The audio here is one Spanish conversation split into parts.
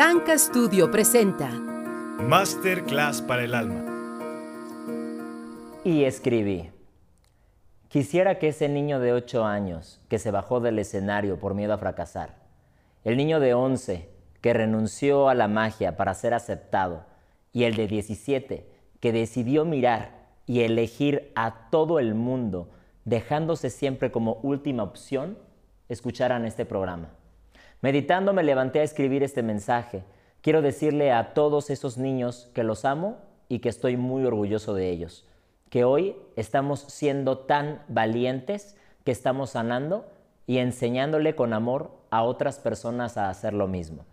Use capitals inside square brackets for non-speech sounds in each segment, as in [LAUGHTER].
Tanka Studio presenta Masterclass para el alma. Y escribí. Quisiera que ese niño de 8 años que se bajó del escenario por miedo a fracasar, el niño de 11 que renunció a la magia para ser aceptado y el de 17 que decidió mirar y elegir a todo el mundo dejándose siempre como última opción, escucharan este programa. Meditando me levanté a escribir este mensaje. Quiero decirle a todos esos niños que los amo y que estoy muy orgulloso de ellos. Que hoy estamos siendo tan valientes que estamos sanando y enseñándole con amor a otras personas a hacer lo mismo.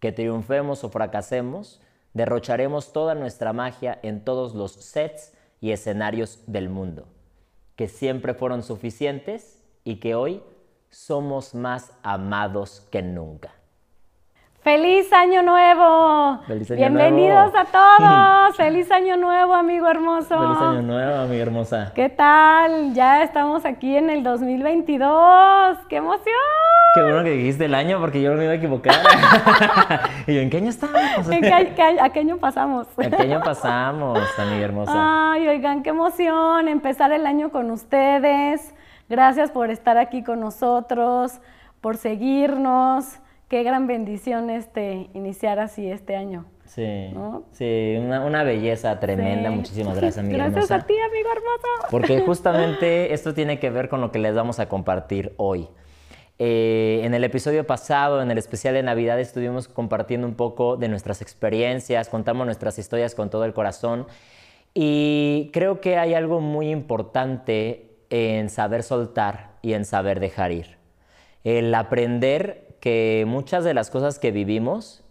Que triunfemos o fracasemos, derrocharemos toda nuestra magia en todos los sets y escenarios del mundo. Que siempre fueron suficientes y que hoy somos más amados que nunca. ¡Feliz Año Nuevo! ¡Feliz Año Bienvenidos Nuevo! a todos. [LAUGHS] ¡Feliz Año Nuevo, amigo hermoso! ¡Feliz Año Nuevo, amiga hermosa! ¿Qué tal? Ya estamos aquí en el 2022. ¡Qué emoción! Qué bueno que dijiste el año porque yo me iba a equivocar. [LAUGHS] [LAUGHS] y yo, ¿en qué año estamos? ¿En qué, qué- ¿A qué año pasamos? ¿En qué año pasamos, amiga hermosa? Ay, oigan, qué emoción empezar el año con ustedes. Gracias por estar aquí con nosotros, por seguirnos. Qué gran bendición este iniciar así este año. Sí, ¿no? sí, una, una belleza tremenda. Sí. Muchísimas gracias, amiga Gracias hermosa. a ti, amigo hermoso. Porque [LAUGHS] justamente esto tiene que ver con lo que les vamos a compartir hoy. Eh, en el episodio pasado, en el especial de Navidad, estuvimos compartiendo un poco de nuestras experiencias, contamos nuestras historias con todo el corazón y creo que hay algo muy importante en saber soltar y en saber dejar ir. El aprender que muchas de las cosas que vivimos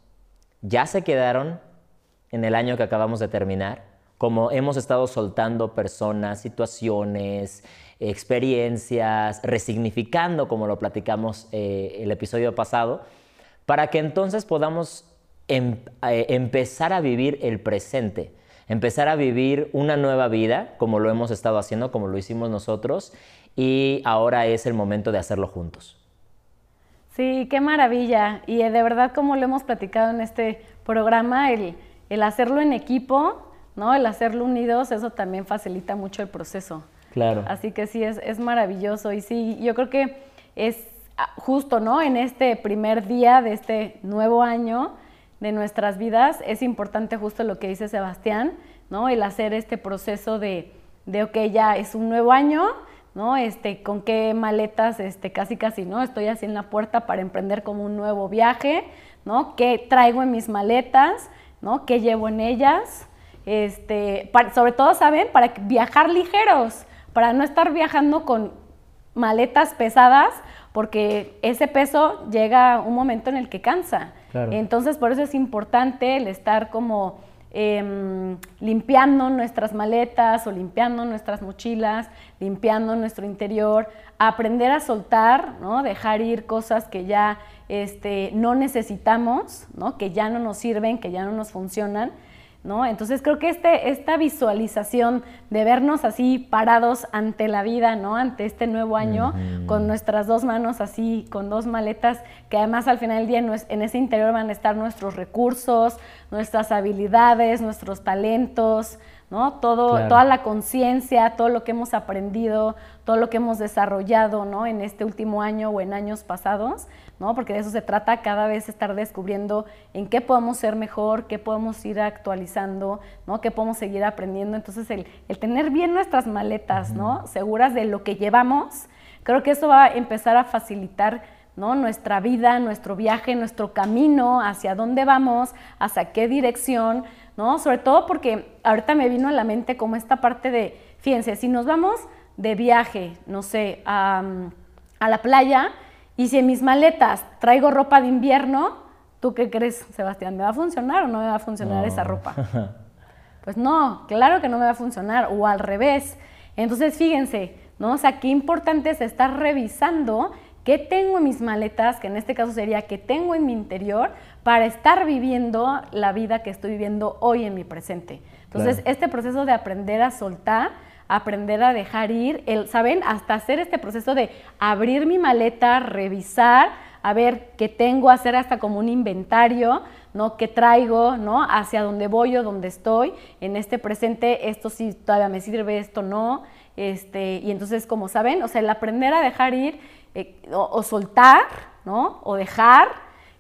ya se quedaron en el año que acabamos de terminar, como hemos estado soltando personas, situaciones, experiencias, resignificando, como lo platicamos eh, el episodio pasado, para que entonces podamos em- eh, empezar a vivir el presente, empezar a vivir una nueva vida, como lo hemos estado haciendo, como lo hicimos nosotros, y ahora es el momento de hacerlo juntos. Sí, qué maravilla. Y eh, de verdad, como lo hemos platicado en este programa, el, el hacerlo en equipo, ¿no? El hacerlo unidos, eso también facilita mucho el proceso. Claro. Así que sí, es, es maravilloso. Y sí, yo creo que es ah, justo, ¿no? En este primer día de este nuevo año de nuestras vidas, es importante justo lo que dice Sebastián, ¿no? El hacer este proceso de, de ok, ya es un nuevo año, ¿no? Este, con qué maletas, este, casi casi, ¿no? Estoy así en la puerta para emprender como un nuevo viaje, ¿no? ¿Qué traigo en mis maletas, ¿no? ¿Qué llevo en ellas? Este, para- sobre todo, ¿saben? Para viajar ligeros, para no estar viajando con maletas pesadas, porque ese peso llega un momento en el que cansa. Entonces, por eso es importante el estar como em, limpiando nuestras maletas o limpiando nuestras mochilas, limpiando nuestro interior, aprender a soltar, ¿no? dejar ir cosas que ya este, no necesitamos, ¿no? que ya no nos sirven, que ya no nos funcionan. ¿No? Entonces creo que este, esta visualización de vernos así parados ante la vida, ¿no? Ante este nuevo año, con nuestras dos manos así, con dos maletas, que además al final del día en ese interior van a estar nuestros recursos, nuestras habilidades, nuestros talentos, ¿no? Todo, Claro. Toda la conciencia, todo lo que hemos aprendido, todo lo que hemos desarrollado, ¿no? En este último año o en años pasados, ¿no? Porque de eso se trata cada vez estar descubriendo en qué podemos ser mejor, qué podemos ir actualizando, ¿no? Qué podemos seguir aprendiendo. Entonces, el, el tener bien nuestras maletas, ¿no? Seguras de lo que llevamos, creo que eso va a empezar a facilitar ¿no? nuestra vida, nuestro viaje, nuestro camino, hacia dónde vamos, hacia qué dirección, ¿no? Sobre todo porque ahorita me vino a la mente como esta parte de, fíjense, si nos vamos de viaje, no sé, a, a la playa, y si en mis maletas traigo ropa de invierno, ¿tú qué crees, Sebastián? ¿Me va a funcionar o no me va a funcionar esa ropa? [LAUGHS] Pues no, claro que no me va a funcionar, o al revés. Entonces, fíjense, ¿no? O sea, qué importante es estar revisando qué tengo en mis maletas, que en este caso sería qué tengo en mi interior, para estar viviendo la vida que estoy viviendo hoy en mi presente. Entonces, Claro. este proceso de aprender a soltar, aprender a dejar ir, el, ¿saben? Hasta hacer este proceso de abrir mi maleta, revisar, a ver qué tengo, hacer hasta como un inventario, ¿no? ¿Qué traigo, ¿no? Hacia dónde voy o dónde estoy. En este presente, esto sí todavía me sirve, esto no. Este, y entonces, como saben, o sea, el aprender a dejar ir eh, o, soltar, ¿no? O dejar,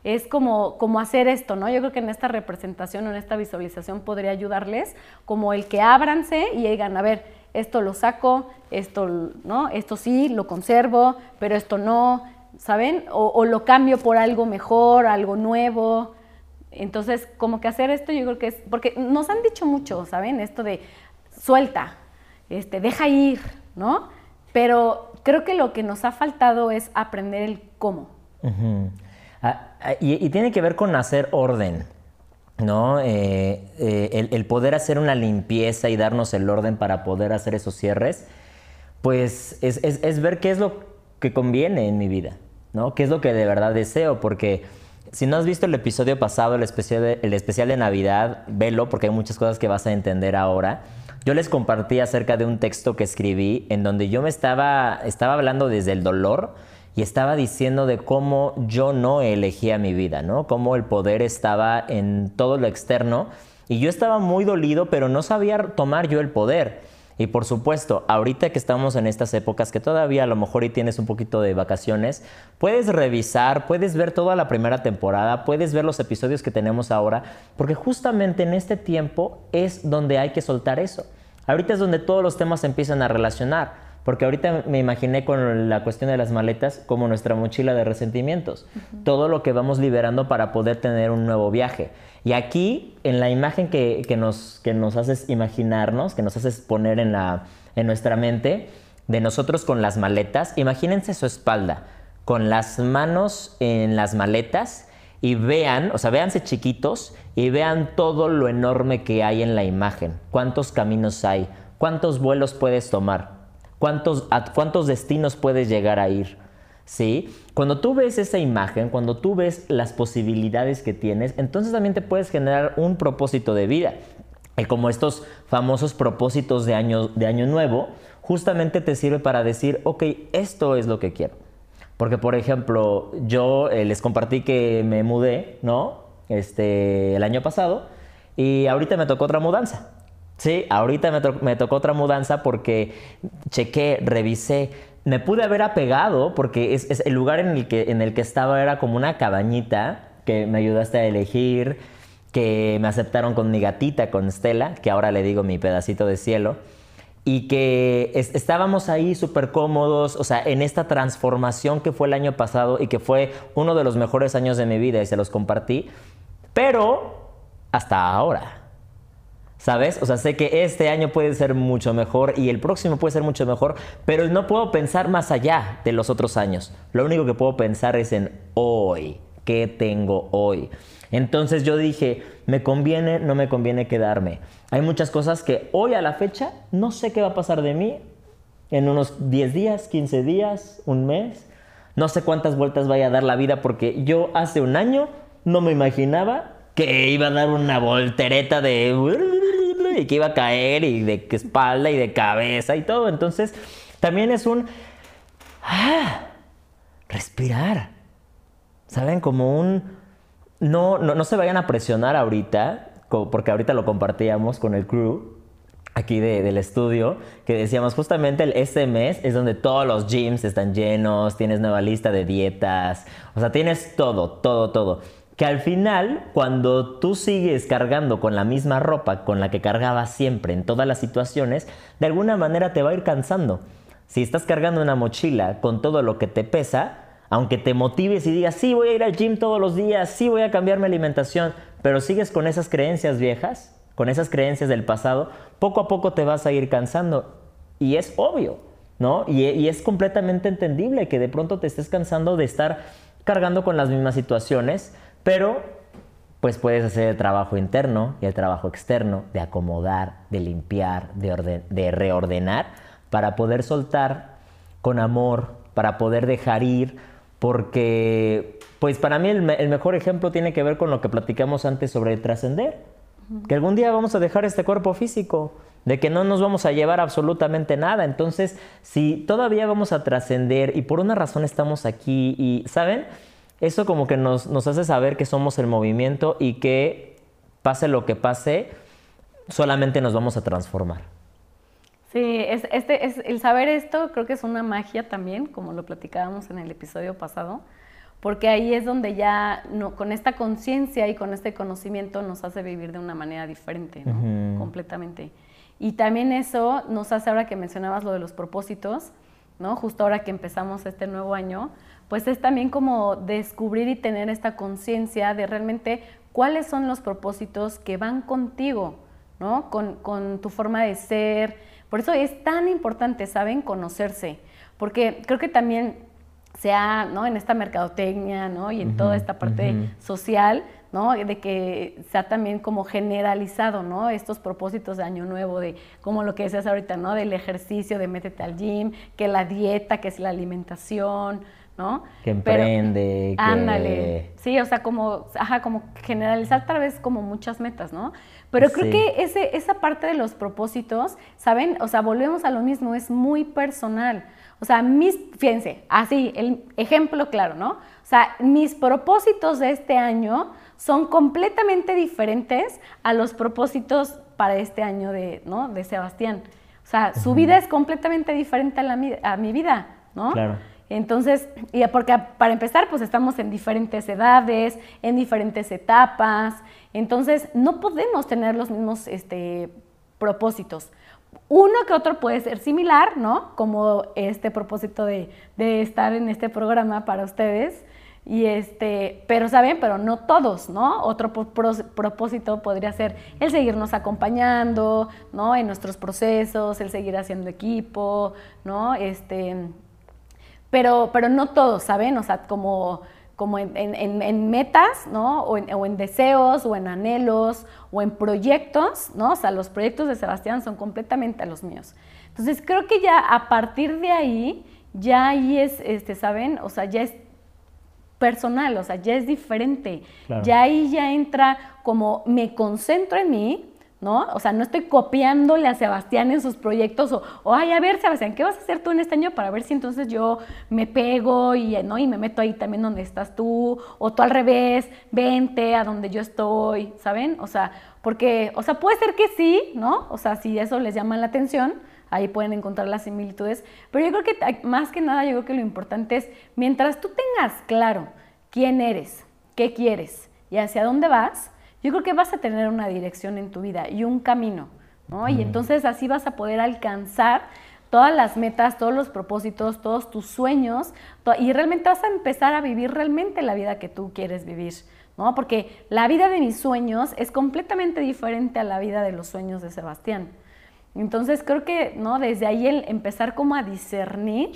es como, como hacer esto, ¿no? Yo creo que en esta representación o en esta visualización podría ayudarles como el que ábranse y digan, a ver, esto lo saco, esto, ¿no? Esto sí, lo conservo, pero esto no, ¿saben? O, lo cambio por algo mejor, algo nuevo. Entonces, como que hacer esto yo creo que es, porque nos han dicho mucho, ¿saben? Esto de suelta, este, deja ir, ¿no? Pero creo que lo que nos ha faltado es aprender el cómo. Ah, ah, y, tiene que ver con hacer orden, ¿no? Eh, eh, el, poder hacer una limpieza y darnos el orden para poder hacer esos cierres, pues es, ver qué es lo que conviene en mi vida, ¿no? ¿Qué es lo que de verdad deseo? Porque si no has visto el episodio pasado, el especial de, el especial de Navidad, velo porque hay muchas cosas que vas a entender ahora. Yo les compartí acerca de un texto que escribí en donde yo me estaba, estaba hablando desde el dolor y estaba diciendo de cómo yo no elegía mi vida, ¿no? Cómo el poder estaba en todo lo externo y yo estaba muy dolido, pero no sabía tomar yo el poder. Y por supuesto, ahorita que estamos en estas épocas que todavía a lo mejor y tienes un poquito de vacaciones, puedes revisar, puedes ver toda la primera temporada, puedes ver los episodios que tenemos ahora, porque justamente en este tiempo es donde hay que soltar eso. Ahorita es donde todos los temas empiezan a relacionar. Porque ahorita me imaginé con la cuestión de las maletas como nuestra mochila de resentimientos. Todo lo que vamos liberando para poder tener un nuevo viaje. Y aquí, en la imagen que, nos, que nos haces imaginarnos, que nos haces poner en, la, en nuestra mente, de nosotros con las maletas, imagínense su espalda, con las manos en las maletas y vean, o sea, véanse chiquitos y vean todo lo enorme que hay en la imagen. Cuántos caminos hay, cuántos vuelos puedes tomar cuántos, cuántos destinos puedes llegar a ir. ¿Sí? Cuando tú ves esa imagen, cuando tú ves las posibilidades que tienes, entonces también te puedes generar un propósito de vida. Y como estos famosos propósitos de año, de año nuevo, justamente te sirve para decir, ok, esto es lo que quiero. Porque, por ejemplo, yo eh, les compartí que me mudé, ¿no? Este, el año pasado, y ahorita me tocó otra mudanza. Sí, ahorita me, tocó otra mudanza porque chequé, revisé, me pude haber apegado porque es, el lugar en el, que, en el que estaba era como una cabañita que me ayudaste a elegir, que me aceptaron con mi gatita, con Stella, que ahora le digo mi pedacito de cielo, y que estábamos ahí súper cómodos, o sea, en esta transformación que fue el año pasado y que fue uno de los mejores años de mi vida y se los compartí, pero hasta ahora. ¿Sabes? O sea, sé que este año puede ser mucho mejor y el próximo puede ser mucho mejor, pero no puedo pensar más allá de los otros años. Lo único que puedo pensar es en hoy. ¿Qué tengo hoy? Entonces yo dije, me conviene, no me conviene quedarme. Hay muchas cosas que hoy a la fecha no sé qué va a pasar de mí en unos 10 días, 15 días, un mes. No sé cuántas vueltas vaya a dar la vida porque yo hace un año no me imaginaba que iba a dar una voltereta de y que iba a caer y de espalda y de cabeza y todo. Entonces, también es un ah, respirar. ¿Saben? Como un no, no, se vayan a presionar ahorita, porque ahorita lo compartíamos con el crew aquí del estudio, que decíamos justamente el, este mes es donde todos los gyms están llenos, tienes nueva lista de dietas, o sea, tienes todo, todo, todo que al final, cuando tú sigues cargando con la misma ropa con la que cargabas siempre en todas las situaciones, de alguna manera te va a ir cansando. Si estás cargando una mochila con todo lo que te pesa, aunque te motives y digas, sí, voy a ir al gym todos los días, sí, voy a cambiar mi alimentación, pero sigues con esas creencias viejas, con esas creencias del pasado, poco a poco te vas a ir cansando. Y es obvio, ¿no? Y, y es completamente entendible que de pronto te estés cansando de estar cargando con las mismas situaciones, pero pues puedes hacer el trabajo interno y el trabajo externo de acomodar, de limpiar, de, reordenar para poder soltar con amor, para poder dejar ir, porque pues para mí el, mejor ejemplo tiene que ver con lo que platicamos antes sobre trascender, que algún día vamos a dejar este cuerpo físico, de que no nos vamos a llevar absolutamente nada. Entonces, si todavía vamos a trascender y por una razón estamos aquí y, ¿saben? Eso como que nos, nos hace saber que somos el movimiento y que pase lo que pase, solamente nos vamos a transformar. Sí, es, este, es, el saber esto creo que es una magia también, como lo platicábamos en el episodio pasado, porque ahí es donde ya no, con esta conciencia y con este conocimiento nos hace vivir de una manera diferente, ¿no? completamente. Y también eso nos hace, ahora que mencionabas lo de los propósitos, ¿no? justo ahora que empezamos este nuevo año, pues es también como descubrir y tener esta conciencia de realmente cuáles son los propósitos que van contigo, ¿no? con, con tu forma de ser, por eso es tan importante, ¿saben? Conocerse, porque creo que también sea, ¿no? En esta mercadotecnia, ¿no? Y en toda esta parte social, ¿no? De que sea también como generalizado, ¿no? Estos propósitos de año nuevo, de como lo que decías ahorita, ¿no? Del ejercicio, de métete al gym, que la dieta, que es la alimentación, ¿no? Que emprende, que... Ándale, sí, o sea, como, ajá, como generalizar tal vez como muchas metas, ¿no? Pero creo que ese, esa parte de los propósitos, ¿saben? O sea, volvemos a lo mismo, es muy personal. O sea, mis, fíjense, así, el ejemplo claro, ¿no? O sea, mis propósitos de este año son completamente diferentes a los propósitos para este año de, ¿no? de Sebastián. O sea, su vida es completamente diferente a, la, a mi vida, ¿no? Claro. Entonces, porque para empezar, pues estamos en diferentes edades, en diferentes etapas, entonces no podemos tener los mismos este, propósitos. Uno que otro puede ser similar, ¿no? Como este propósito de, estar en este programa para ustedes. Y este, pero saben, pero no todos, ¿no? Otro propósito podría ser el seguirnos acompañando, ¿no? En nuestros procesos, el seguir haciendo equipo, ¿no? Este, pero, pero no todos, ¿saben? O sea, como, como en, metas, ¿no? O, en, deseos, o en anhelos, o en proyectos, ¿no? O sea, los proyectos de Sebastián son completamente los míos. Entonces, creo que ya a partir de ahí, ya ahí es, este, ¿saben? O sea, ya es personal, o sea, ya es diferente. Ya ahí ya entra como me concentro en mí, ¿no? O sea, no estoy copiándole a Sebastián en sus proyectos o, ay, a ver, Sebastián, ¿qué vas a hacer tú en este año para ver si entonces yo me pego y, ¿no? y me meto ahí también donde estás tú? O tú al revés, vente a donde yo estoy, ¿saben? O sea, porque, o sea, puede ser que sí, ¿no? O sea, si eso les llama la atención, ahí pueden encontrar las similitudes. Pero yo creo que más que nada, yo creo que lo importante es, mientras tú tengas claro quién eres, qué quieres y hacia dónde vas, yo creo que vas a tener una dirección en tu vida y un camino, ¿no? Y entonces así vas a poder alcanzar todas las metas, todos los propósitos, todos tus sueños, y realmente vas a empezar a vivir realmente la vida que tú quieres vivir, ¿no? Porque la vida de mis sueños es completamente diferente a la vida de los sueños de Sebastián. Entonces creo que, ¿no? Desde ahí el empezar como a discernir,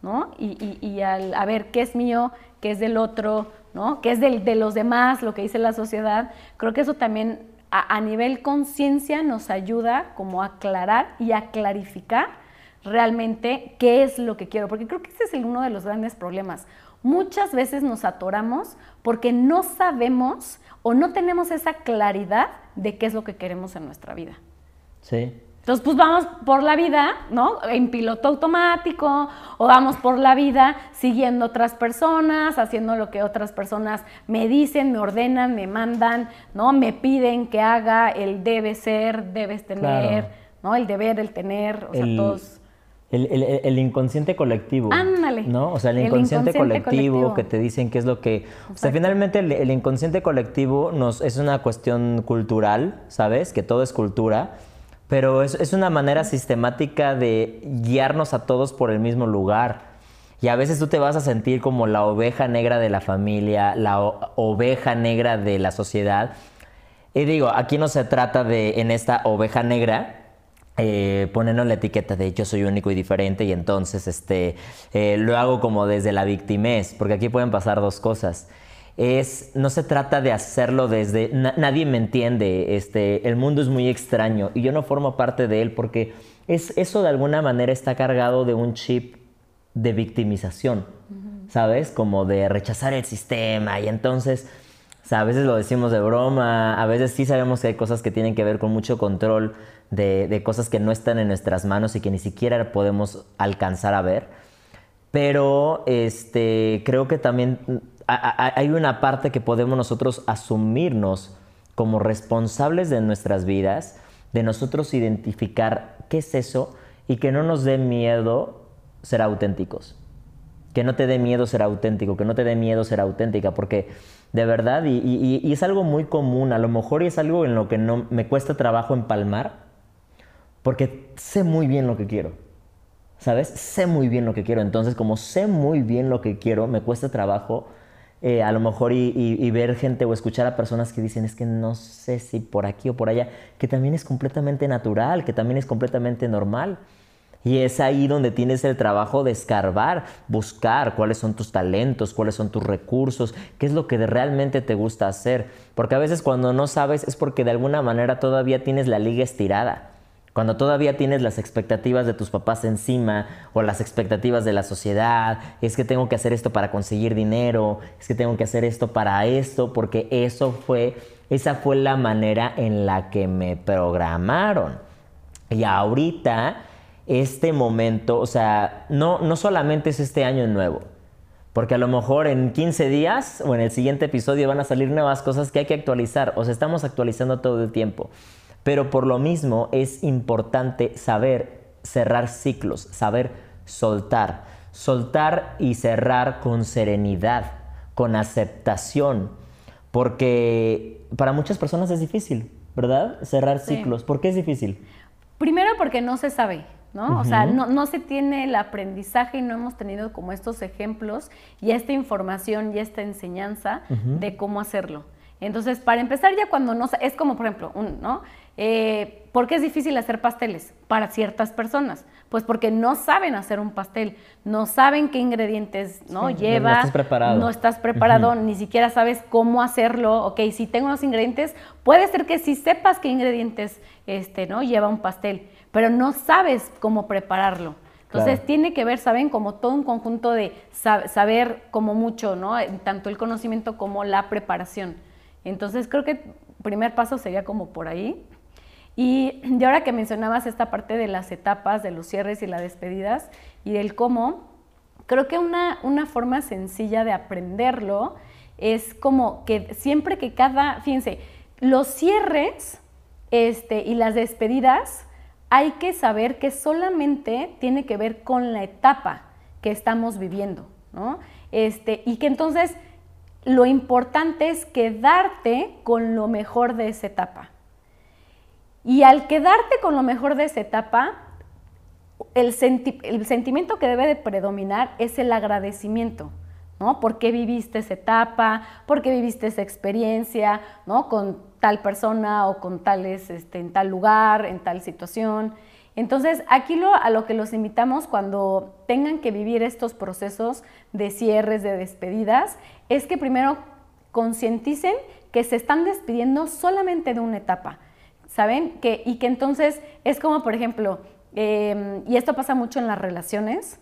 ¿no? Y, y, al, a ver qué es mío, qué es del otro, ¿no? que es de, los demás, lo que dice la sociedad, creo que eso también a, nivel conciencia nos ayuda como a aclarar y a clarificar realmente qué es lo que quiero, porque creo que ese es uno de los grandes problemas. Muchas veces nos atoramos porque no sabemos o no tenemos esa claridad de qué es lo que queremos en nuestra vida. Sí. Entonces, pues vamos por la vida, ¿no? En piloto automático, o vamos por la vida siguiendo otras personas, haciendo lo que otras personas me dicen, me ordenan, me mandan, ¿no? Me piden que haga, el debe ser, debes tener, ¿no? El deber, el tener, o sea, todos. El, inconsciente colectivo. Ándale. ¿No? O sea, el inconsciente, colectivo, que te dicen que es lo que. O sea, finalmente el, inconsciente colectivo nos, es una cuestión cultural, ¿sabes? Que todo es cultura. Pero es, una manera sistemática de guiarnos a todos por el mismo lugar. Y a veces tú te vas a sentir como la oveja negra de la familia, la oveja negra de la sociedad. Y digo, aquí no se trata de, en esta oveja negra, eh, ponernos la etiqueta de yo soy único y diferente y entonces este, eh, lo hago como desde la victimez, porque aquí pueden pasar dos cosas es, no se trata de hacerlo desde, nadie me entiende, este, el mundo es muy extraño y yo no formo parte de él porque es, eso de alguna manera está cargado de un chip de victimización, ¿sabes? Como de rechazar el sistema y entonces, a veces lo decimos de broma, a veces sí sabemos que hay cosas que tienen que ver con mucho control de, de cosas que no están en nuestras manos y que ni siquiera podemos alcanzar a ver. Pero este, creo que también hay una parte que podemos nosotros asumirnos como responsables de nuestras vidas, de nosotros identificar qué es eso y que no nos dé miedo ser auténticos. Que no te dé miedo ser auténtico, que no te dé miedo ser auténtica, porque de verdad, y, es algo muy común, a lo mejor es algo en lo que no me cuesta trabajo empalmar, porque sé muy bien lo que quiero. ¿Sabes? Sé muy bien lo que quiero. Entonces, como sé muy bien lo que quiero, me cuesta trabajo eh, a lo mejor y, ver gente o escuchar a personas que dicen es que no sé si por aquí o por allá, que también es completamente natural, que también es completamente normal. Y es ahí donde tienes el trabajo de escarbar, buscar cuáles son tus talentos, cuáles son tus recursos, qué es lo que realmente te gusta hacer. Porque a veces cuando no sabes es porque de alguna manera todavía tienes la liga estirada. Cuando todavía tienes las expectativas de tus papás encima o las expectativas de la sociedad, es que tengo que hacer esto para conseguir dinero, es que tengo que hacer esto para esto, porque eso fue, esa fue la manera en la que me programaron. Y ahorita, este momento, o sea, no, no solamente es este año nuevo, porque a lo mejor en 15 días o en el siguiente episodio van a salir nuevas cosas que hay que actualizar, o sea, estamos actualizando todo el tiempo. Pero por lo mismo es importante saber cerrar ciclos, saber soltar. Soltar y cerrar con serenidad, con aceptación. Porque para muchas personas es difícil, ¿verdad? Cerrar ciclos. ¿Por qué es difícil? Primero porque no se sabe. ¿no? O sea, no, se tiene el aprendizaje y no hemos tenido como estos ejemplos y esta información y esta enseñanza de cómo hacerlo. Entonces, para empezar ya cuando no, es como por ejemplo, un, ¿no? Eh, ¿Por qué es difícil hacer pasteles para ciertas personas? Pues porque no saben hacer un pastel, no saben qué ingredientes ¿no? lleva, no estás preparado, no estás preparado ni siquiera sabes cómo hacerlo. Ok, si tengo los ingredientes, puede ser que sí sepas qué ingredientes este, ¿no? lleva un pastel, pero no sabes cómo prepararlo. Entonces tiene que ver, ¿saben? Como todo un conjunto de saber como mucho, ¿no? Tanto el conocimiento como la preparación. Entonces creo que primer paso sería como por ahí. Y, de ahora que mencionabas esta parte de las etapas, de los cierres y las despedidas y del cómo, creo que una, una forma sencilla de aprenderlo es como que siempre que cada, fíjense, los cierres este, y las despedidas hay que saber que solamente tiene que ver con la etapa que estamos viviendo, ¿no? Este, y que entonces lo importante es quedarte con lo mejor de esa etapa. Y al quedarte con lo mejor de esa etapa, el, sentimiento que debe de predominar es el agradecimiento, ¿no? ¿Por qué viviste esa etapa? ¿Por qué viviste esa experiencia, ¿no? Con tal persona o con tales, este, en tal lugar, en tal situación. Entonces, aquí lo, a lo que los invitamos cuando tengan que vivir estos procesos de cierres, de despedidas, es que primero concienticen que se están despidiendo solamente de una etapa ¿saben? Que, y que entonces es como, por ejemplo, em, y esto pasa mucho en las relaciones,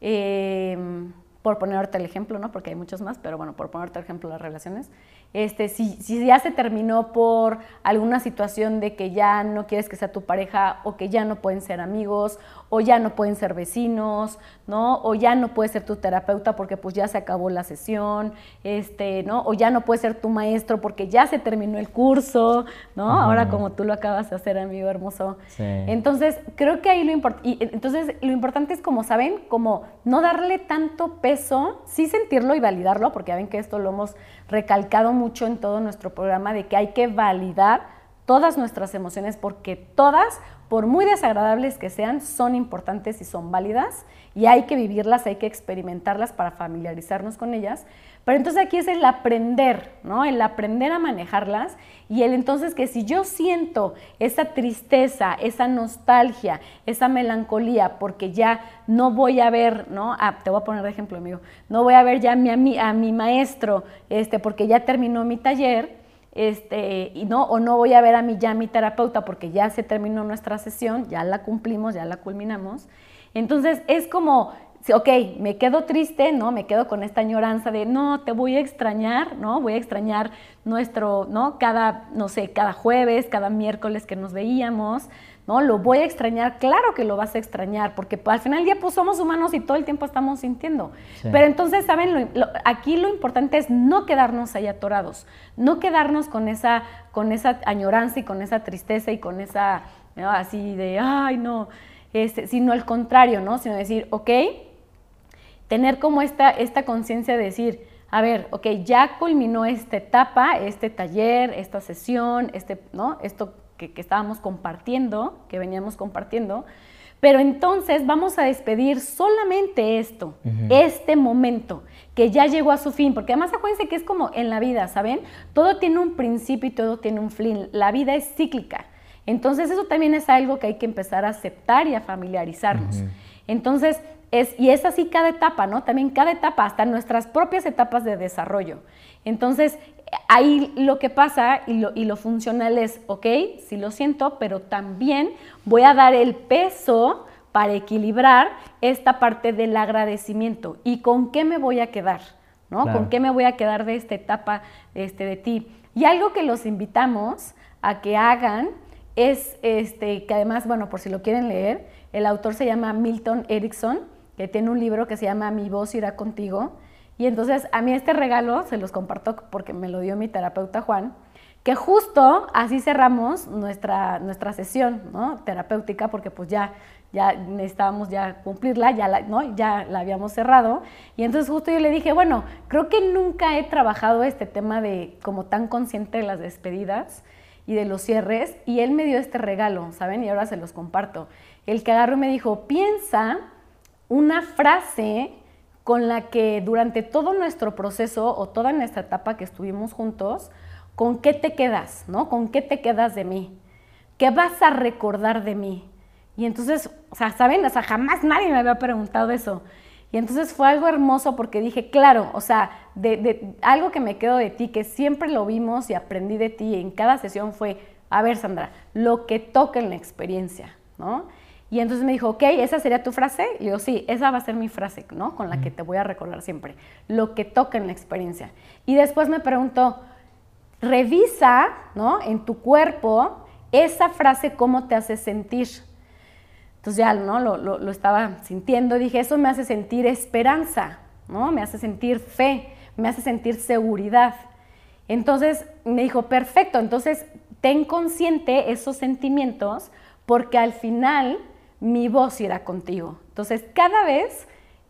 em, por ponerte el ejemplo, ¿no? Porque hay muchos más, pero bueno, por ponerte el ejemplo las relaciones, este, si, si, ya se terminó por alguna situación de que ya no quieres que sea tu pareja o que ya no pueden ser amigos o ya no pueden ser vecinos, ¿no? O ya no puede ser tu terapeuta porque pues ya se acabó la sesión, este, ¿no? O ya no puede ser tu maestro porque ya se terminó el curso, ¿no? Ahora como tú lo acabas de hacer, amigo hermoso. Entonces, creo que ahí lo importante, entonces lo importante es como saben, como no darle tanto peso, sí sentirlo y validarlo, porque ya ven que esto lo hemos recalcado mucho en todo nuestro programa de que hay que validar todas nuestras emociones porque todas, por muy desagradables que sean, son importantes y son válidas y hay que vivirlas, hay que experimentarlas para familiarizarnos con ellas. Pero entonces aquí es el aprender, ¿no? El aprender a manejarlas y el entonces que si yo siento esa tristeza, esa nostalgia, esa melancolía, porque ya no voy a ver, ¿no? Ah, te voy a poner de ejemplo, amigo, no voy a ver ya a mi, a mi maestro, este, porque ya terminó mi taller, este, y no, o no voy a ver a mi ya mi terapeuta porque ya se terminó nuestra sesión, ya la cumplimos, ya la culminamos. Entonces es como ok, me quedo triste, ¿no? Me quedo con esta añoranza de, no, te voy a extrañar, ¿no? Voy a extrañar nuestro, ¿no? Cada, no sé, cada jueves, cada miércoles que nos veíamos, ¿no? Lo voy a extrañar, claro que lo vas a extrañar, porque al final del día pues somos humanos y todo el tiempo estamos sintiendo. Pero entonces, ¿saben? aquí lo importante es no quedarnos ahí atorados, no quedarnos con esa, con esa añoranza y con esa tristeza y con esa, así de, ay, no, este, sino al contrario, ¿no? Sino decir, ok, tener como esta, esta conciencia de decir, a ver, ok, ya culminó esta etapa, este taller, esta sesión, este, ¿no? Esto que, estábamos compartiendo, que veníamos compartiendo, pero entonces vamos a despedir solamente esto, este momento, que ya llegó a su fin, porque además acuérdense que es como en la vida, ¿saben? Todo tiene un principio y todo tiene un fin, la vida es cíclica. Entonces eso también es algo que hay que empezar a aceptar y a familiarizarnos. Entonces, es, y es así cada etapa, ¿no? También cada etapa, hasta nuestras propias etapas de desarrollo. Entonces, ahí lo que pasa y lo, y lo funcional es, ok, sí lo siento, pero también voy a dar el peso para equilibrar esta parte del agradecimiento. ¿Y con qué me voy a quedar? ¿no? ¿Con qué me voy a quedar de esta etapa este, de ti? Y algo que los invitamos a que hagan es, este, que además, bueno, por si lo quieren leer, el autor se llama Milton Erickson, que tiene un libro que se llama Mi voz irá contigo. Y entonces a mí este regalo se los comparto porque me lo dio mi terapeuta Juan, que justo así cerramos nuestra, nuestra sesión ¿no? terapéutica porque pues ya, ya necesitábamos ya cumplirla, ya la, ¿no? ya la habíamos cerrado. Y entonces justo yo le dije, bueno, creo que nunca he trabajado este tema de como tan consciente de las despedidas y de los cierres y él me dio este regalo, ¿saben? Y ahora se los comparto. El que agarró me dijo, piensa una frase con la que durante todo nuestro proceso o toda nuestra etapa que estuvimos juntos, ¿con qué te quedas? ¿No? ¿Con qué te quedas de mí? ¿Qué vas a recordar de mí? Y entonces, o sea, ¿saben? O sea, jamás nadie me había preguntado eso. Y entonces fue algo hermoso porque dije, claro, o sea, de, algo que me quedo de ti, que siempre lo vimos y aprendí de ti en cada sesión fue, a ver, Sandra, lo que toca en la experiencia, ¿no? Y entonces me dijo, ok, ¿esa sería tu frase? Y yo, sí, esa va a ser mi frase, ¿no? Con la que te voy a recordar siempre. Lo que toca en la experiencia. Y después me preguntó, revisa, ¿no? En tu cuerpo, esa frase, ¿cómo te hace sentir? Entonces ya, ¿no? Lo, lo, estaba sintiendo. Dije, eso me hace sentir esperanza, ¿no? Me hace sentir fe, me hace sentir seguridad. Entonces me dijo, perfecto, entonces ten consciente esos sentimientos porque al final mi voz irá contigo. Entonces, cada vez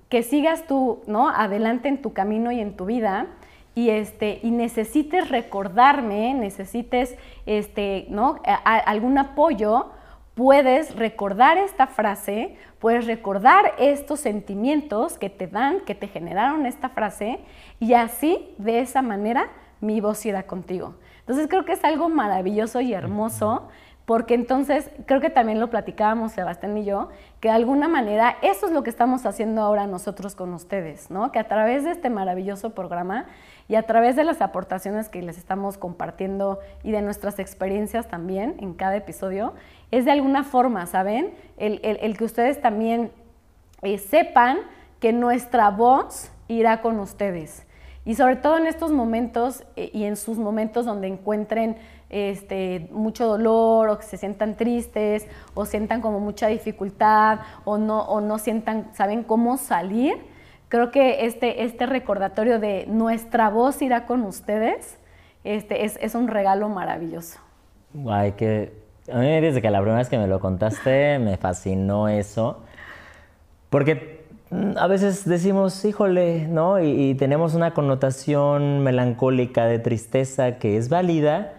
que sigas tú, ¿no? Adelante en tu camino y en tu vida, y, este, y necesites recordarme, necesites este, ¿no? algún apoyo, puedes recordar esta frase, puedes recordar estos sentimientos que te dan, que te generaron esta frase, y así, de esa manera, mi voz irá contigo. Entonces creo que es algo maravilloso y hermoso porque entonces creo que también lo platicábamos Sebastián y yo, que de alguna manera eso es lo que estamos haciendo ahora nosotros con ustedes, ¿no? Que a través de este maravilloso programa y a través de las aportaciones que les estamos compartiendo y de nuestras experiencias también en cada episodio, es de alguna forma, ¿saben? El, que ustedes también eh, sepan que nuestra voz irá con ustedes. Y sobre todo en estos momentos eh, y en sus momentos donde encuentren este, mucho dolor o que se sientan tristes o sientan como mucha dificultad o no, o no sientan, saben cómo salir, creo que este, este recordatorio de nuestra voz irá con ustedes este, es, es un regalo maravilloso. Guay, que a mí desde que la primera vez que me lo contaste me fascinó eso, porque a veces decimos, híjole, ¿no? Y, y tenemos una connotación melancólica de tristeza que es válida,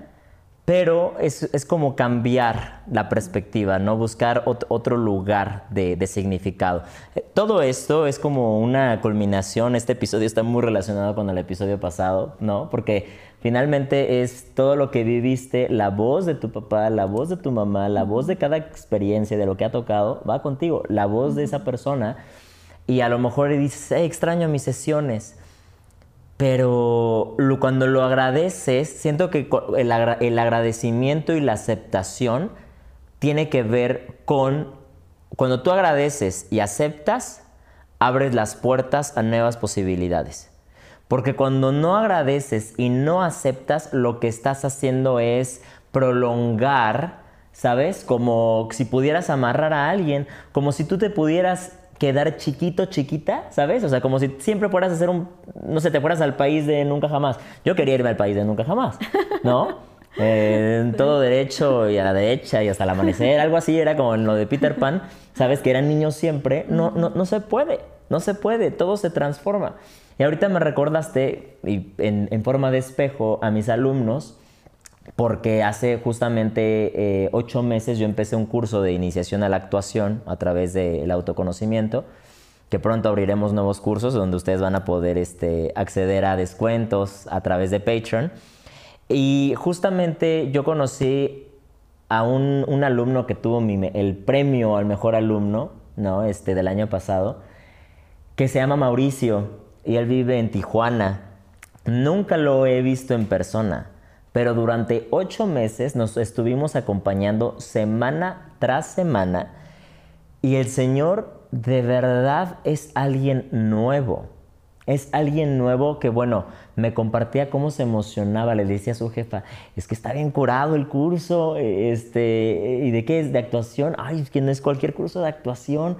pero es, como cambiar la perspectiva, ¿no? Buscar otro lugar de, significado. Eh, todo esto es como una culminación, este episodio está muy relacionado con el episodio pasado, ¿no? Porque finalmente es todo lo que viviste, la voz de tu papá, la voz de tu mamá, la voz de cada experiencia, de lo que ha tocado, va contigo, la voz de esa persona. Y a lo mejor dices, extraño mis sesiones pero cuando lo agradeces, siento que el, agradecimiento y la aceptación tiene que ver con cuando tú agradeces y aceptas, abres las puertas a nuevas posibilidades. Porque cuando no agradeces y no aceptas, lo que estás haciendo es prolongar ¿sabes? Como si pudieras amarrar a alguien, como si tú te pudieras quedar chiquito, chiquita, ¿sabes? O sea, como si siempre fueras a hacer un, no sé, te fueras al país de nunca jamás. Yo quería irme al país de nunca jamás, ¿no? Eh, [LAUGHS] en todo derecho y a la derecha y hasta el amanecer, algo así, era como en lo de Peter Pan, ¿sabes? Que eran niños siempre. No, no, no se puede, no se puede, todo se transforma. Y ahorita me recordaste, en, en forma de espejo, a mis alumnos, porque hace justamente eh, ocho meses yo empecé un curso de iniciación a la actuación a través del autoconocimiento, que pronto abriremos nuevos cursos donde ustedes van a poder este, acceder a descuentos a través de Patreon. Y justamente yo conocí a un, alumno que tuvo el premio al mejor alumno ¿no? este, del año pasado, que se llama Mauricio y él vive en Tijuana. Nunca lo he visto en persona pero durante ocho meses nos estuvimos acompañando semana tras semana y el Señor de verdad es alguien nuevo. Es alguien nuevo que, bueno, me compartía cómo se emocionaba. Le decía a su jefa, es que está bien curado el curso. Este, ¿Y de qué es? ¿De actuación? Ay, que no es cualquier curso de actuación.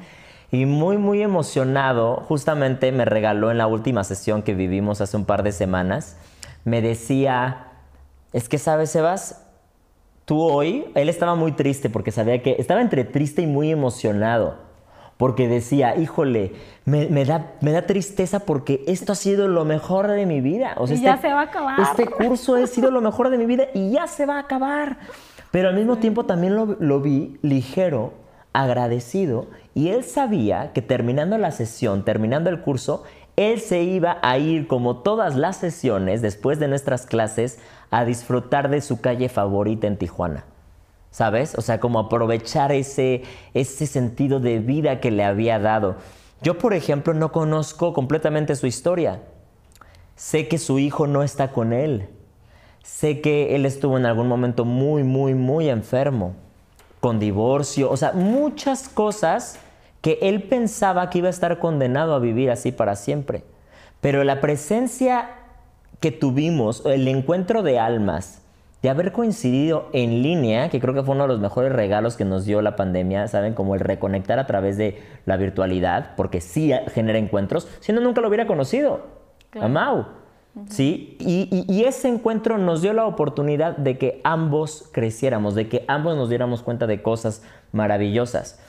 Y muy, muy emocionado, justamente me regaló en la última sesión que vivimos hace un par de semanas, me decía, es que, ¿sabes, Sebas? Tú hoy, él estaba muy triste porque sabía que estaba entre triste y muy emocionado. Porque decía, híjole, me, da, me da tristeza porque esto ha sido lo mejor de mi vida. O sea, y ya este se va a acabar. Este curso ha sido lo mejor de mi vida y ya se va a acabar. Pero al mismo tiempo también lo, lo vi ligero, agradecido, y él sabía que terminando la sesión, terminando el curso, él se iba a ir como todas las sesiones después de nuestras clases a disfrutar de su calle favorita en Tijuana. ¿Sabes? O sea, como aprovechar ese, ese sentido de vida que le había dado. Yo, por ejemplo, no conozco completamente su historia. Sé que su hijo no está con él. Sé que él estuvo en algún momento muy, muy, muy enfermo, con divorcio, o sea, muchas cosas que él pensaba que iba a estar condenado a vivir así para siempre. Pero la presencia que tuvimos, el encuentro de almas, de haber coincidido en línea, que creo que fue uno de los mejores regalos que nos dio la pandemia, ¿saben? Como el reconectar a través de la virtualidad, porque sí genera encuentros, si no, nunca lo hubiera conocido. A Mau. ¿Sí? Y, y, ese encuentro nos dio la oportunidad de que ambos creciéramos, de que ambos nos diéramos cuenta de cosas maravillosas.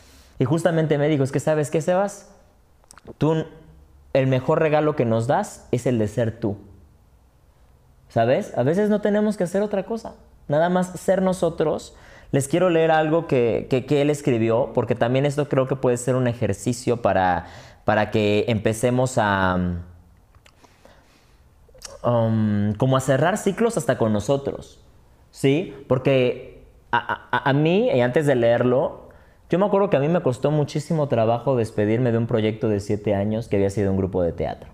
Y justamente me dijo, es que sabes qué, Sebas, tú, el mejor regalo que nos das es el de ser tú. ¿Sabes? A veces no tenemos que hacer otra cosa, nada más ser nosotros. Les quiero leer algo que, él escribió, porque también esto creo que puede ser un ejercicio para, para que empecemos a... Um, como a cerrar ciclos hasta con nosotros, ¿sí? Porque a, a, mí, y antes de leerlo, yo me acuerdo que a mí me costó muchísimo trabajo despedirme de un proyecto de siete años que había sido un grupo de teatro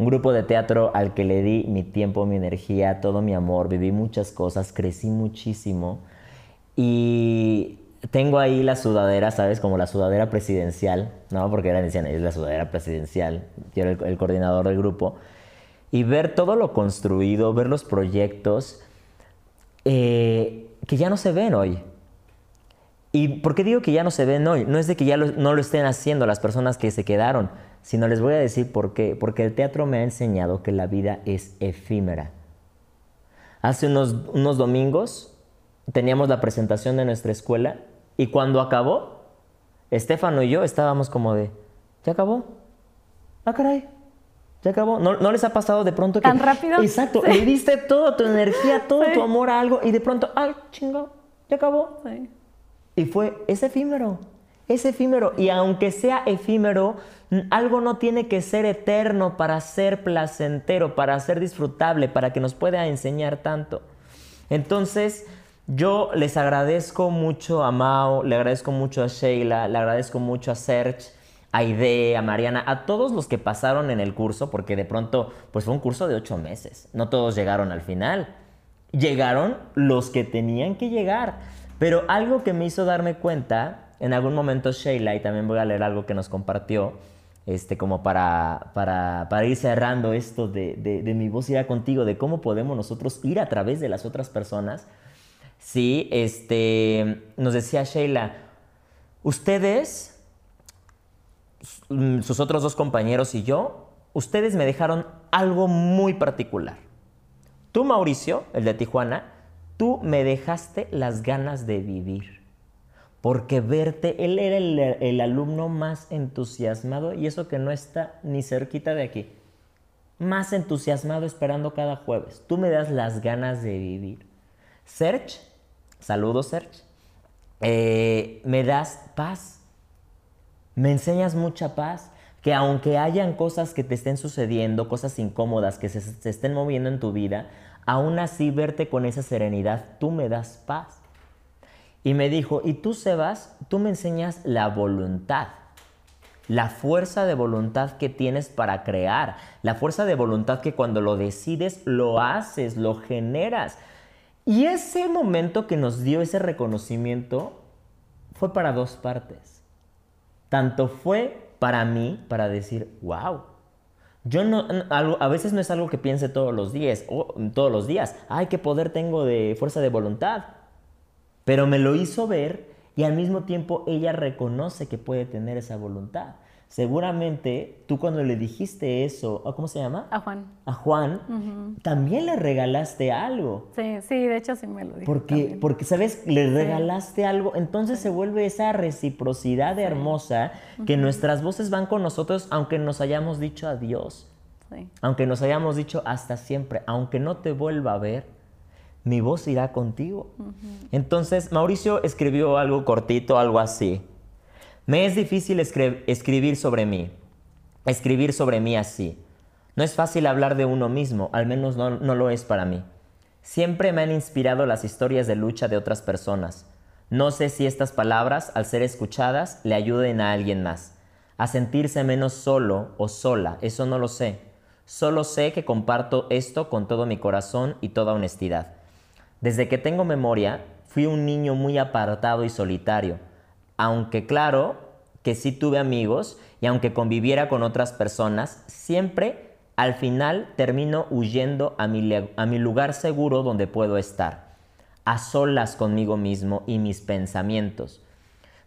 un grupo de teatro al que le di mi tiempo, mi energía, todo mi amor, viví muchas cosas, crecí muchísimo y tengo ahí la sudadera, ¿sabes? Como la sudadera presidencial, ¿no? Porque eran, decían, es la sudadera presidencial, yo era el, coordinador del grupo. Y ver todo lo construido, ver los proyectos eh, que ya no se ven hoy. ¿Y por qué digo que ya no se ven hoy? No es de que ya no lo estén haciendo las personas que se quedaron, sino les voy a decir por qué. Porque el teatro me ha enseñado que la vida es efímera. Hace unos, unos domingos teníamos la presentación de nuestra escuela y cuando acabó, Estefano y yo estábamos como de, ¿ya acabó? Ah, caray, ya acabó. ¿No, les ha pasado de pronto que... ¿Tan rápido? Exacto, le diste toda tu energía, todo tu amor a algo y de pronto, ¡ay, chingo! Ya acabó. Y fue, es efímero es efímero y aunque sea efímero, algo no tiene que ser eterno para ser placentero, para ser disfrutable, para que nos pueda enseñar tanto. Entonces, yo les agradezco mucho a Mao, le agradezco mucho a Sheila, le agradezco mucho a Serge, a Ide, a Mariana, a todos los que pasaron en el curso, porque de pronto, pues fue un curso de ocho meses. No todos llegaron al final. Llegaron los que tenían que llegar. Pero algo que me hizo darme cuenta en algún momento Sheila, y también voy a leer algo que nos compartió, este, como para, para, para ir cerrando esto de, de, mi voz irá contigo, de cómo podemos nosotros ir a través de las otras personas. Sí, este, nos decía Sheila, ustedes, mm, sus otros dos compañeros y yo, ustedes me dejaron algo muy particular. Tú, Mauricio, el de Tijuana, tú me dejaste las ganas de vivir. Porque verte, él era el, alumno más entusiasmado y eso que no está ni cerquita de aquí. Más entusiasmado esperando cada jueves. Tú me das las ganas de vivir. Serge, saludos Serge, eh, me das paz. Me enseñas mucha paz que aunque hayan cosas que te estén sucediendo, cosas incómodas que se, se, estén moviendo en tu vida, aún así verte con esa serenidad, tú me das paz. Y me dijo, y tú, Sebas, tú me enseñas la voluntad, la fuerza de voluntad que tienes para crear, la fuerza de voluntad que cuando lo decides, lo haces, lo generas. Y ese momento que nos dio ese reconocimiento fue para dos partes. Tanto fue para mí, para decir, wow. Yo no, a veces no es algo que piense todos los días, o todos los días, ay, qué poder tengo de fuerza de voluntad. Pero me lo hizo ver y al mismo tiempo ella reconoce que puede tener esa voluntad. Seguramente tú cuando le dijiste eso, ¿cómo se llama? A Juan. A Juan, también le regalaste algo. Sí, sí, de hecho sí me lo dijo. Porque, porque ¿sabes? Le regalaste algo, entonces se vuelve esa reciprocidad hermosa que nuestras voces van con nosotros aunque nos hayamos dicho adiós. Aunque nos hayamos dicho hasta siempre, aunque no te vuelva a ver, mi voz irá contigo. Entonces Mauricio escribió algo cortito, algo así. Me es difícil escribir sobre mí, escribir sobre mí así. No es fácil hablar de uno mismo, al menos no, no lo es para mí. Siempre me han inspirado las historias de lucha de otras personas. No sé si estas palabras, al ser escuchadas, le ayuden a alguien más, a sentirse menos solo o sola, eso no lo sé. Solo sé que comparto esto con todo mi corazón y toda honestidad. Desde que tengo memoria, fui un niño muy apartado y solitario aunque claro que sí tuve amigos y aunque conviviera con otras personas, siempre al final termino huyendo a mi, lugar seguro donde puedo estar, a solas conmigo mismo y mis pensamientos.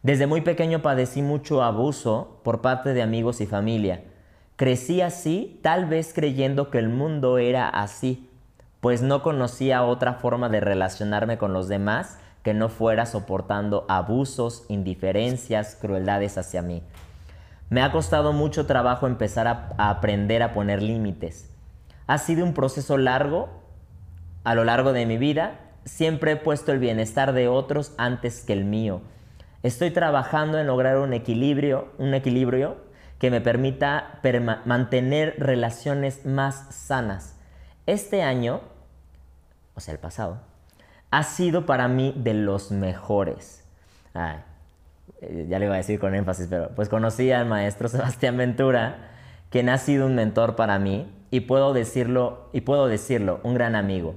Desde muy pequeño padecí mucho abuso por parte de amigos y familia. Crecí así, tal vez creyendo que el mundo era así, pues no conocía otra forma de relacionarme con los demás que no fuera soportando abusos, indiferencias, crueldades hacia mí. Me ha costado mucho trabajo empezar a, aprender a poner límites. Ha sido un proceso largo. A lo largo de mi vida, siempre he puesto el bienestar de otros antes que el mío. Estoy trabajando en lograr un equilibrio, un equilibrio que me permita mantener relaciones más sanas. Este año, o sea, el pasado, ha sido para mí de los mejores. Eh, ya le iba a decir con énfasis, pero pues conocí al maestro [LAUGHS] Sebastián Ventura, quien ha sido un mentor para mí y puedo decirlo, y puedo decirlo, un gran amigo.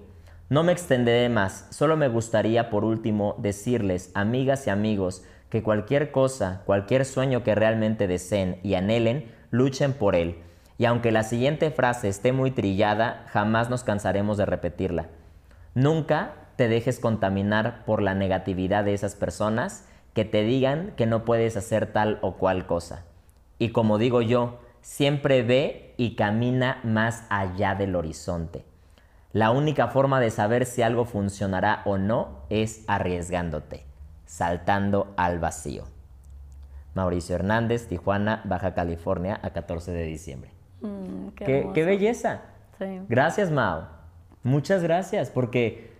No me extenderé más, solo me gustaría por último decirles, amigas y amigos, que cualquier cosa, cualquier sueño que realmente deseen y anhelen, luchen por él. Y aunque la siguiente frase esté muy trillada, jamás nos cansaremos de repetirla. Nunca te dejes contaminar por la negatividad de esas personas que te digan que no puedes hacer tal o cual cosa. Y como digo yo, siempre ve y camina más allá del horizonte. La única forma de saber si algo funcionará o no es arriesgándote, saltando al vacío. Mauricio Hernández, Tijuana, Baja California, a 14 de diciembre. Mm, qué, belleza. Gracias, Mao. Muchas gracias, porque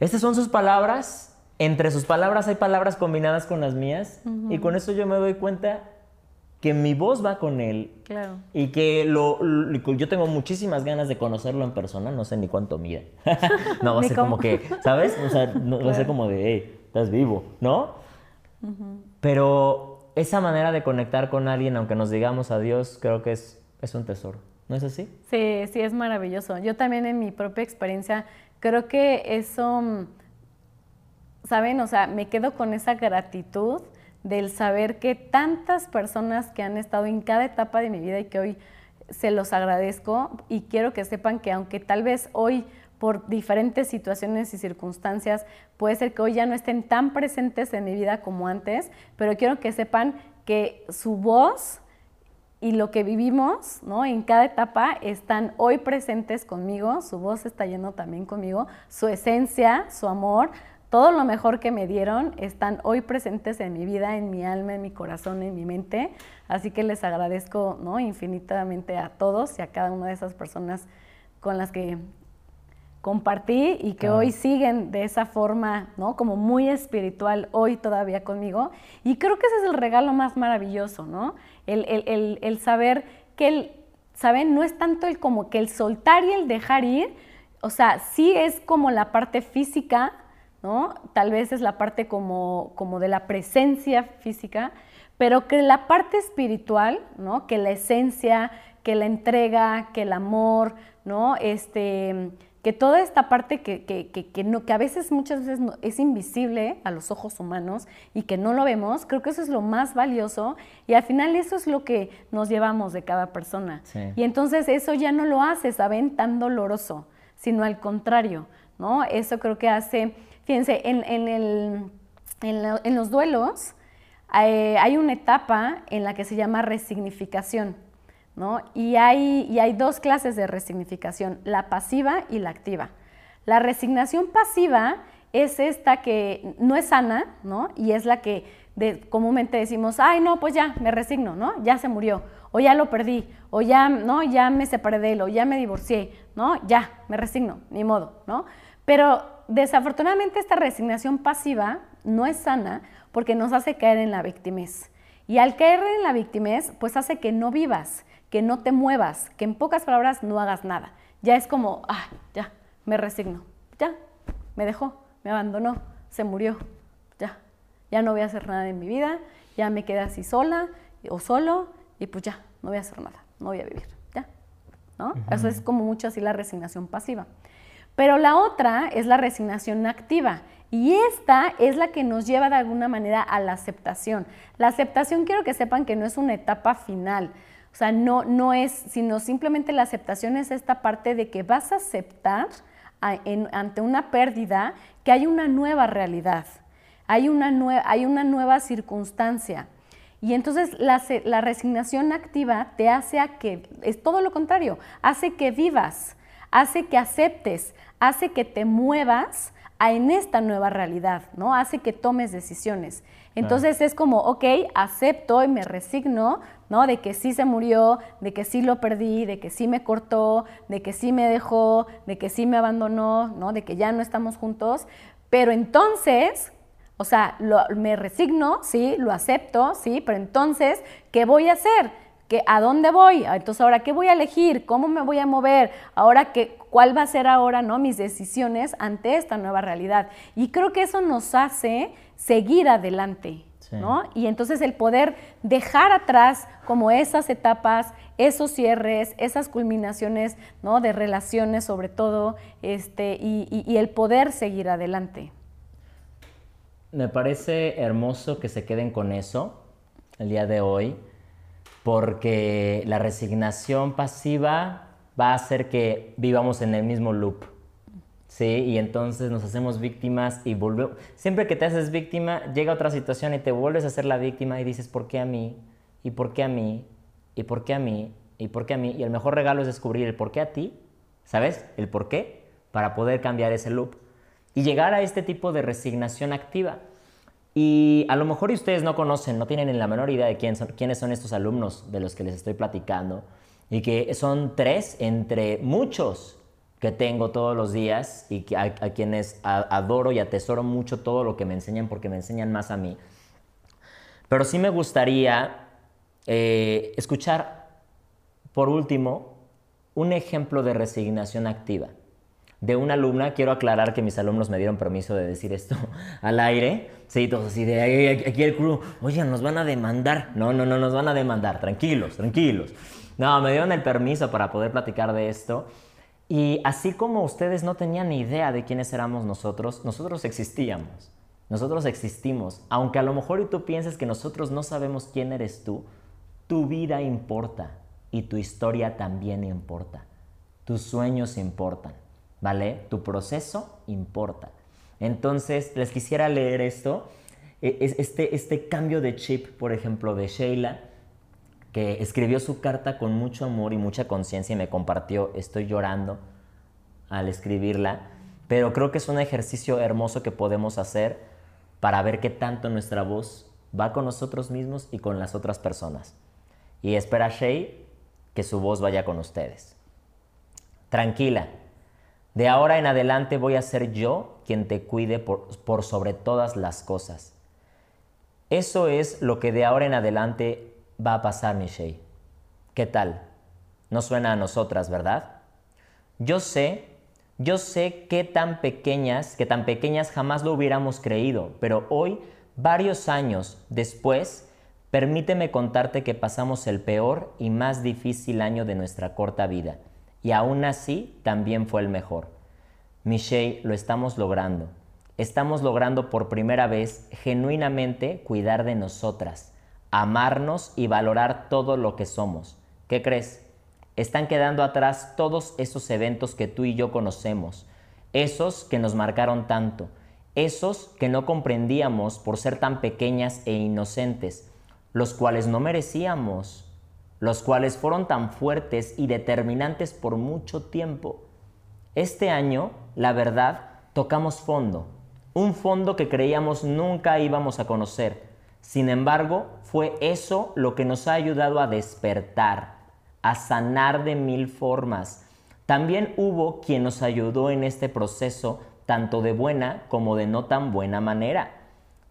estas son sus palabras. Entre sus palabras hay palabras combinadas con las mías. Y con eso yo me doy cuenta que mi voz va con él. Claro. Y que lo, yo tengo muchísimas ganas de conocerlo en persona. No sé ni cuánto mide. [LAUGHS] no, va a ser como que, ¿sabes? O sea, no, va a ser como de, hey, estás vivo, ¿no? Pero esa manera de conectar con alguien, aunque nos digamos adiós, creo que es, es un tesoro. ¿No es así? Sí, sí, es maravilloso. Yo también en mi propia experiencia creo que eso, mm, ¿saben? O sea, me quedo con esa gratitud del saber que tantas personas que han estado en cada etapa de mi vida y que hoy se los agradezco y quiero que sepan que aunque tal vez hoy por diferentes situaciones y circunstancias, puede ser que hoy ya no estén tan presentes en mi vida como antes, pero quiero que sepan que su voz y lo que vivimos ¿no? en cada etapa están hoy presentes conmigo, su voz está yendo también conmigo, su esencia, su amor, todo lo mejor que me dieron están hoy presentes en mi vida, en mi alma, en mi corazón, en mi mente. Así que les agradezco ¿no? infinitamente a todos y a cada una de esas personas con las que compartí y que hoy siguen de esa forma, ¿no? Como muy espiritual hoy todavía conmigo. Y creo que ese es el regalo más maravilloso, ¿no? El, saber que el, ¿saben? No es tanto el como que el soltar y el dejar ir, o sea, sí es como la parte física, ¿no? Tal vez es la parte como, como de la presencia física, pero que la parte espiritual, ¿no? Que la esencia, que la entrega, que el amor, ¿no? Este, que toda esta parte que, que, que, no, que a veces, muchas veces es invisible a los ojos humanos y que no lo vemos, creo que eso es lo más valioso y al final eso es lo que nos llevamos de cada persona. Y entonces eso ya no lo hace, ¿saben? Tan doloroso, sino al contrario, ¿no? Eso creo que hace, fíjense, en, en, el, en, los duelos eh, hay una etapa en la que se llama resignificación. Y, hay, y hay dos clases de resignificación, la pasiva y la activa. La resignación pasiva es esta que no es sana, ¿no? Y es la que comúnmente decimos, ay, no, pues ya, me resigno, ¿no? Ya se murió, o ya lo perdí, o ya, ¿no? Ya me separé de él, o ya me divorcié, ¿no? Ya, me resigno, ni modo, ¿no? Pero desafortunadamente esta resignación pasiva no es sana porque nos hace caer en la victimez. Y al caer en la victimez, pues hace que no vivas, que no te muevas, que en pocas palabras no hagas nada. Ya es como, ah, ya, me resigno, ya, me dejó, me abandonó, se murió, ya, ya no voy a hacer nada en mi vida, ya me quedé así sola o solo y pues ya, no voy a hacer nada, no voy a vivir, ya, ¿no? Eso es como mucho así la resignación pasiva. Pero la otra es la resignación activa. Y esta es la que nos lleva de alguna manera a la aceptación. La aceptación quiero que sepan que no es una etapa final. O sea, no, no es, sino simplemente la aceptación es esta parte de que vas a aceptar ante una pérdida que hay una nueva realidad, hay una, hay una nueva circunstancia. Y entonces la, la, resignación activa te hace a que, es todo lo contrario, hace que vivas, hace que aceptes, hace que te muevas en esta nueva realidad, ¿no? Hace que tomes decisiones. Entonces es como, ok, acepto y me resigno, ¿no? De que sí se murió, de que sí lo perdí, de que sí me cortó, de que sí me dejó, de que sí me abandonó, ¿no? De que ya no estamos juntos. Pero entonces, o sea, me resigno, sí, lo acepto, sí, pero entonces, ¿qué voy a hacer? ¿A dónde voy? Ah, entonces, ahora, ¿qué voy a elegir? ¿Cómo me voy a mover? Ahora, ¿qué, ¿cuál va a ser ahora ¿no? mis decisiones ante esta nueva realidad? Y creo que eso nos hace seguir adelante, ¿no? Y entonces el poder dejar atrás como esas etapas, esos cierres, esas culminaciones, ¿no? De relaciones sobre todo, este, y el poder seguir adelante. Me parece hermoso que se queden con eso el día de hoy porque la resignación pasiva va a hacer que vivamos en el mismo loop. ¿Sí? Y entonces nos hacemos víctimas y volvemos. Siempre que te haces víctima, llega otra situación y te vuelves a ser la víctima y dices, ¿por qué a mí? ¿Y por qué a mí? ¿Y por qué a mí? ¿Y por qué a mí? Y el mejor regalo es descubrir el por qué a ti, ¿sabes? El por qué, para poder cambiar ese loop y llegar a este tipo de resignación activa. Y a lo mejor ustedes no conocen, no tienen ni la menor idea de quién son, quiénes son estos alumnos de los que les estoy platicando. Y que son tres entre muchos que tengo todos los días y a, quienes adoro y atesoro mucho todo lo que me enseñan porque me enseñan más a mí. Pero sí me gustaría eh, escuchar, por último, un ejemplo de resignación activa de una alumna. Quiero aclarar que mis alumnos me dieron permiso de decir esto [LAUGHS] al aire. Sí, todos así de aquí el crew, oye, nos van a demandar. No, no, no nos van a demandar. Tranquilos, tranquilos. No, me dieron el permiso para poder platicar de esto. Y así como ustedes no tenían ni idea de quiénes éramos nosotros, nosotros existíamos. Nosotros existimos. Aunque a lo mejor tú pienses que nosotros no sabemos quién eres tú, tu vida importa y tu historia también importa. Tus sueños importan. ¿vale? Tu proceso importa. Entonces, les quisiera leer esto, e- es- este, este cambio de chip, por ejemplo, de Sheila, escribió su carta con mucho amor y mucha conciencia y me compartió, estoy llorando al escribirla, pero creo que es un ejercicio hermoso que podemos hacer para ver qué tanto nuestra voz va con nosotros mismos y con las otras personas. Y espera Shay que su voz vaya con ustedes. Tranquila, de ahora en adelante voy a ser yo quien te cuide por sobre todas las cosas. Eso es lo que de ahora en adelante va a pasar, mi. ¿Qué tal? No suena a nosotras, ¿verdad? Yo sé, yo sé qué tan pequeñas, que tan pequeñas jamás lo hubiéramos creído, pero hoy, varios años después, permíteme contarte que pasamos el peor y más difícil año de nuestra corta vida, y aún así también fue el mejor. Michelle, lo estamos logrando. Estamos logrando por primera vez genuinamente cuidar de nosotras, amarnos y valorar todo lo que somos. ¿Qué crees? Están quedando atrás todos esos eventos que tú y yo conocemos, esos que nos marcaron tanto, esos que no comprendíamos por ser tan pequeñas e inocentes, los cuales no merecíamos, los cuales fueron tan fuertes y determinantes por mucho tiempo. Este año, la verdad, tocamos fondo, un fondo que creíamos nunca íbamos a conocer. Sin embargo, fue eso lo que nos ha ayudado a despertar, a sanar de mil formas. También hubo quien nos ayudó en este proceso, tanto de buena como de no tan buena manera.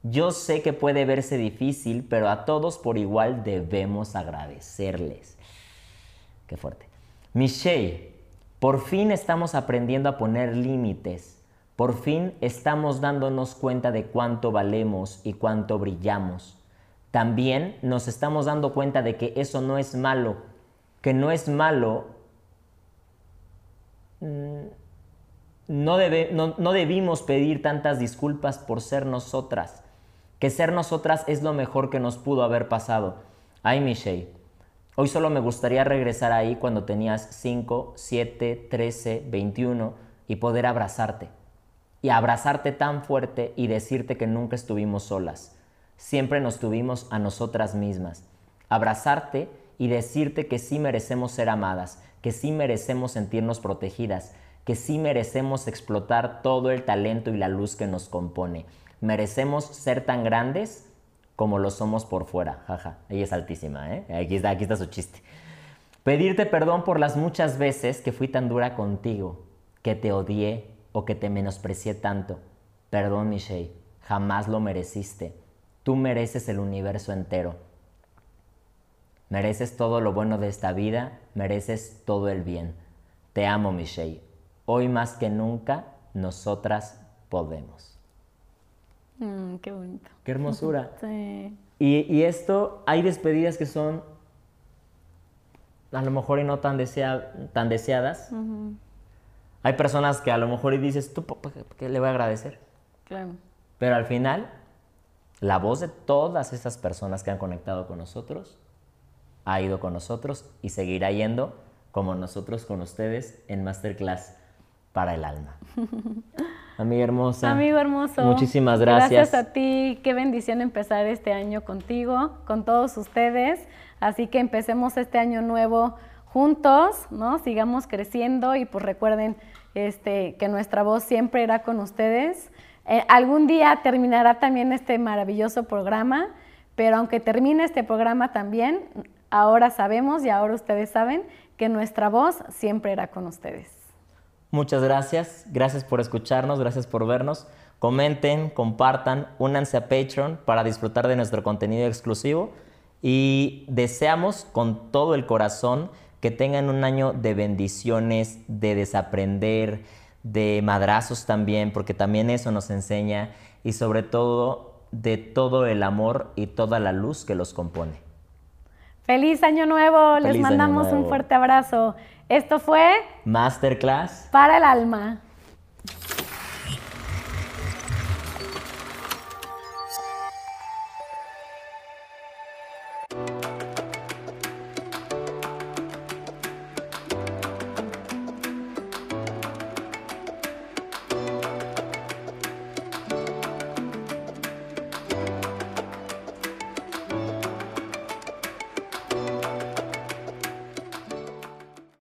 Yo sé que puede verse difícil, pero a todos por igual debemos agradecerles. Qué fuerte. Michelle, por fin estamos aprendiendo a poner límites. Por fin estamos dándonos cuenta de cuánto valemos y cuánto brillamos. También nos estamos dando cuenta de que eso no es malo, que no es malo. mm, No, debe- no- no debimos pedir tantas disculpas por ser nosotras, que ser nosotras es lo mejor que nos pudo haber pasado. Ay, Michelle, hoy solo me gustaría regresar ahí cuando tenías 5, 7, 13, 21 y poder abrazarte y abrazarte tan fuerte y decirte que nunca estuvimos solas. Siempre nos tuvimos a nosotras mismas. Abrazarte y decirte que sí merecemos ser amadas, que sí merecemos sentirnos protegidas, que sí merecemos explotar todo el talento y la luz que nos compone. Merecemos ser tan grandes como lo somos por fuera. Jaja, ella es altísima, ¿eh? Aquí está, su chiste. Pedirte perdón por las muchas veces que fui tan dura contigo, que te odié o que te menosprecié tanto. Perdón, Michelle, jamás lo mereciste. Tú mereces el universo entero. Mereces todo lo bueno de esta vida, mereces todo el bien. Te amo, Michelle. Hoy más que nunca, nosotras podemos. Mm, qué bonito. Qué hermosura. [LAUGHS] Sí. Y, y esto, hay despedidas que son a lo mejor y no tan, desea- tan deseadas. Hay personas que a lo mejor y dices, ¿tú qué le voy a agradecer? Claro. Pero al final, la voz de todas esas personas que han conectado con nosotros ha ido con nosotros y seguirá yendo como nosotros con ustedes en Masterclass para el alma. [LAUGHS] Amiga hermosa. Amigo hermoso. Muchísimas gracias. Gracias a ti. Qué bendición empezar este año contigo, con todos ustedes. Así que empecemos este año nuevo juntos, ¿no? Sigamos creciendo y pues recuerden este, que nuestra voz siempre irá con ustedes. Eh, algún día terminará también este maravilloso programa, pero aunque termine este programa también, ahora sabemos y ahora ustedes saben que nuestra voz siempre irá con ustedes. Muchas gracias, gracias por escucharnos, gracias por vernos. Comenten, compartan, únanse a Patreon para disfrutar de nuestro contenido exclusivo y deseamos con todo el corazón que tengan un año de bendiciones, de desaprender, de madrazos también, porque también eso nos enseña y sobre todo de todo el amor y toda la luz que los compone. Feliz año nuevo, les Feliz mandamos un fuerte abrazo. Esto fue Masterclass para el alma.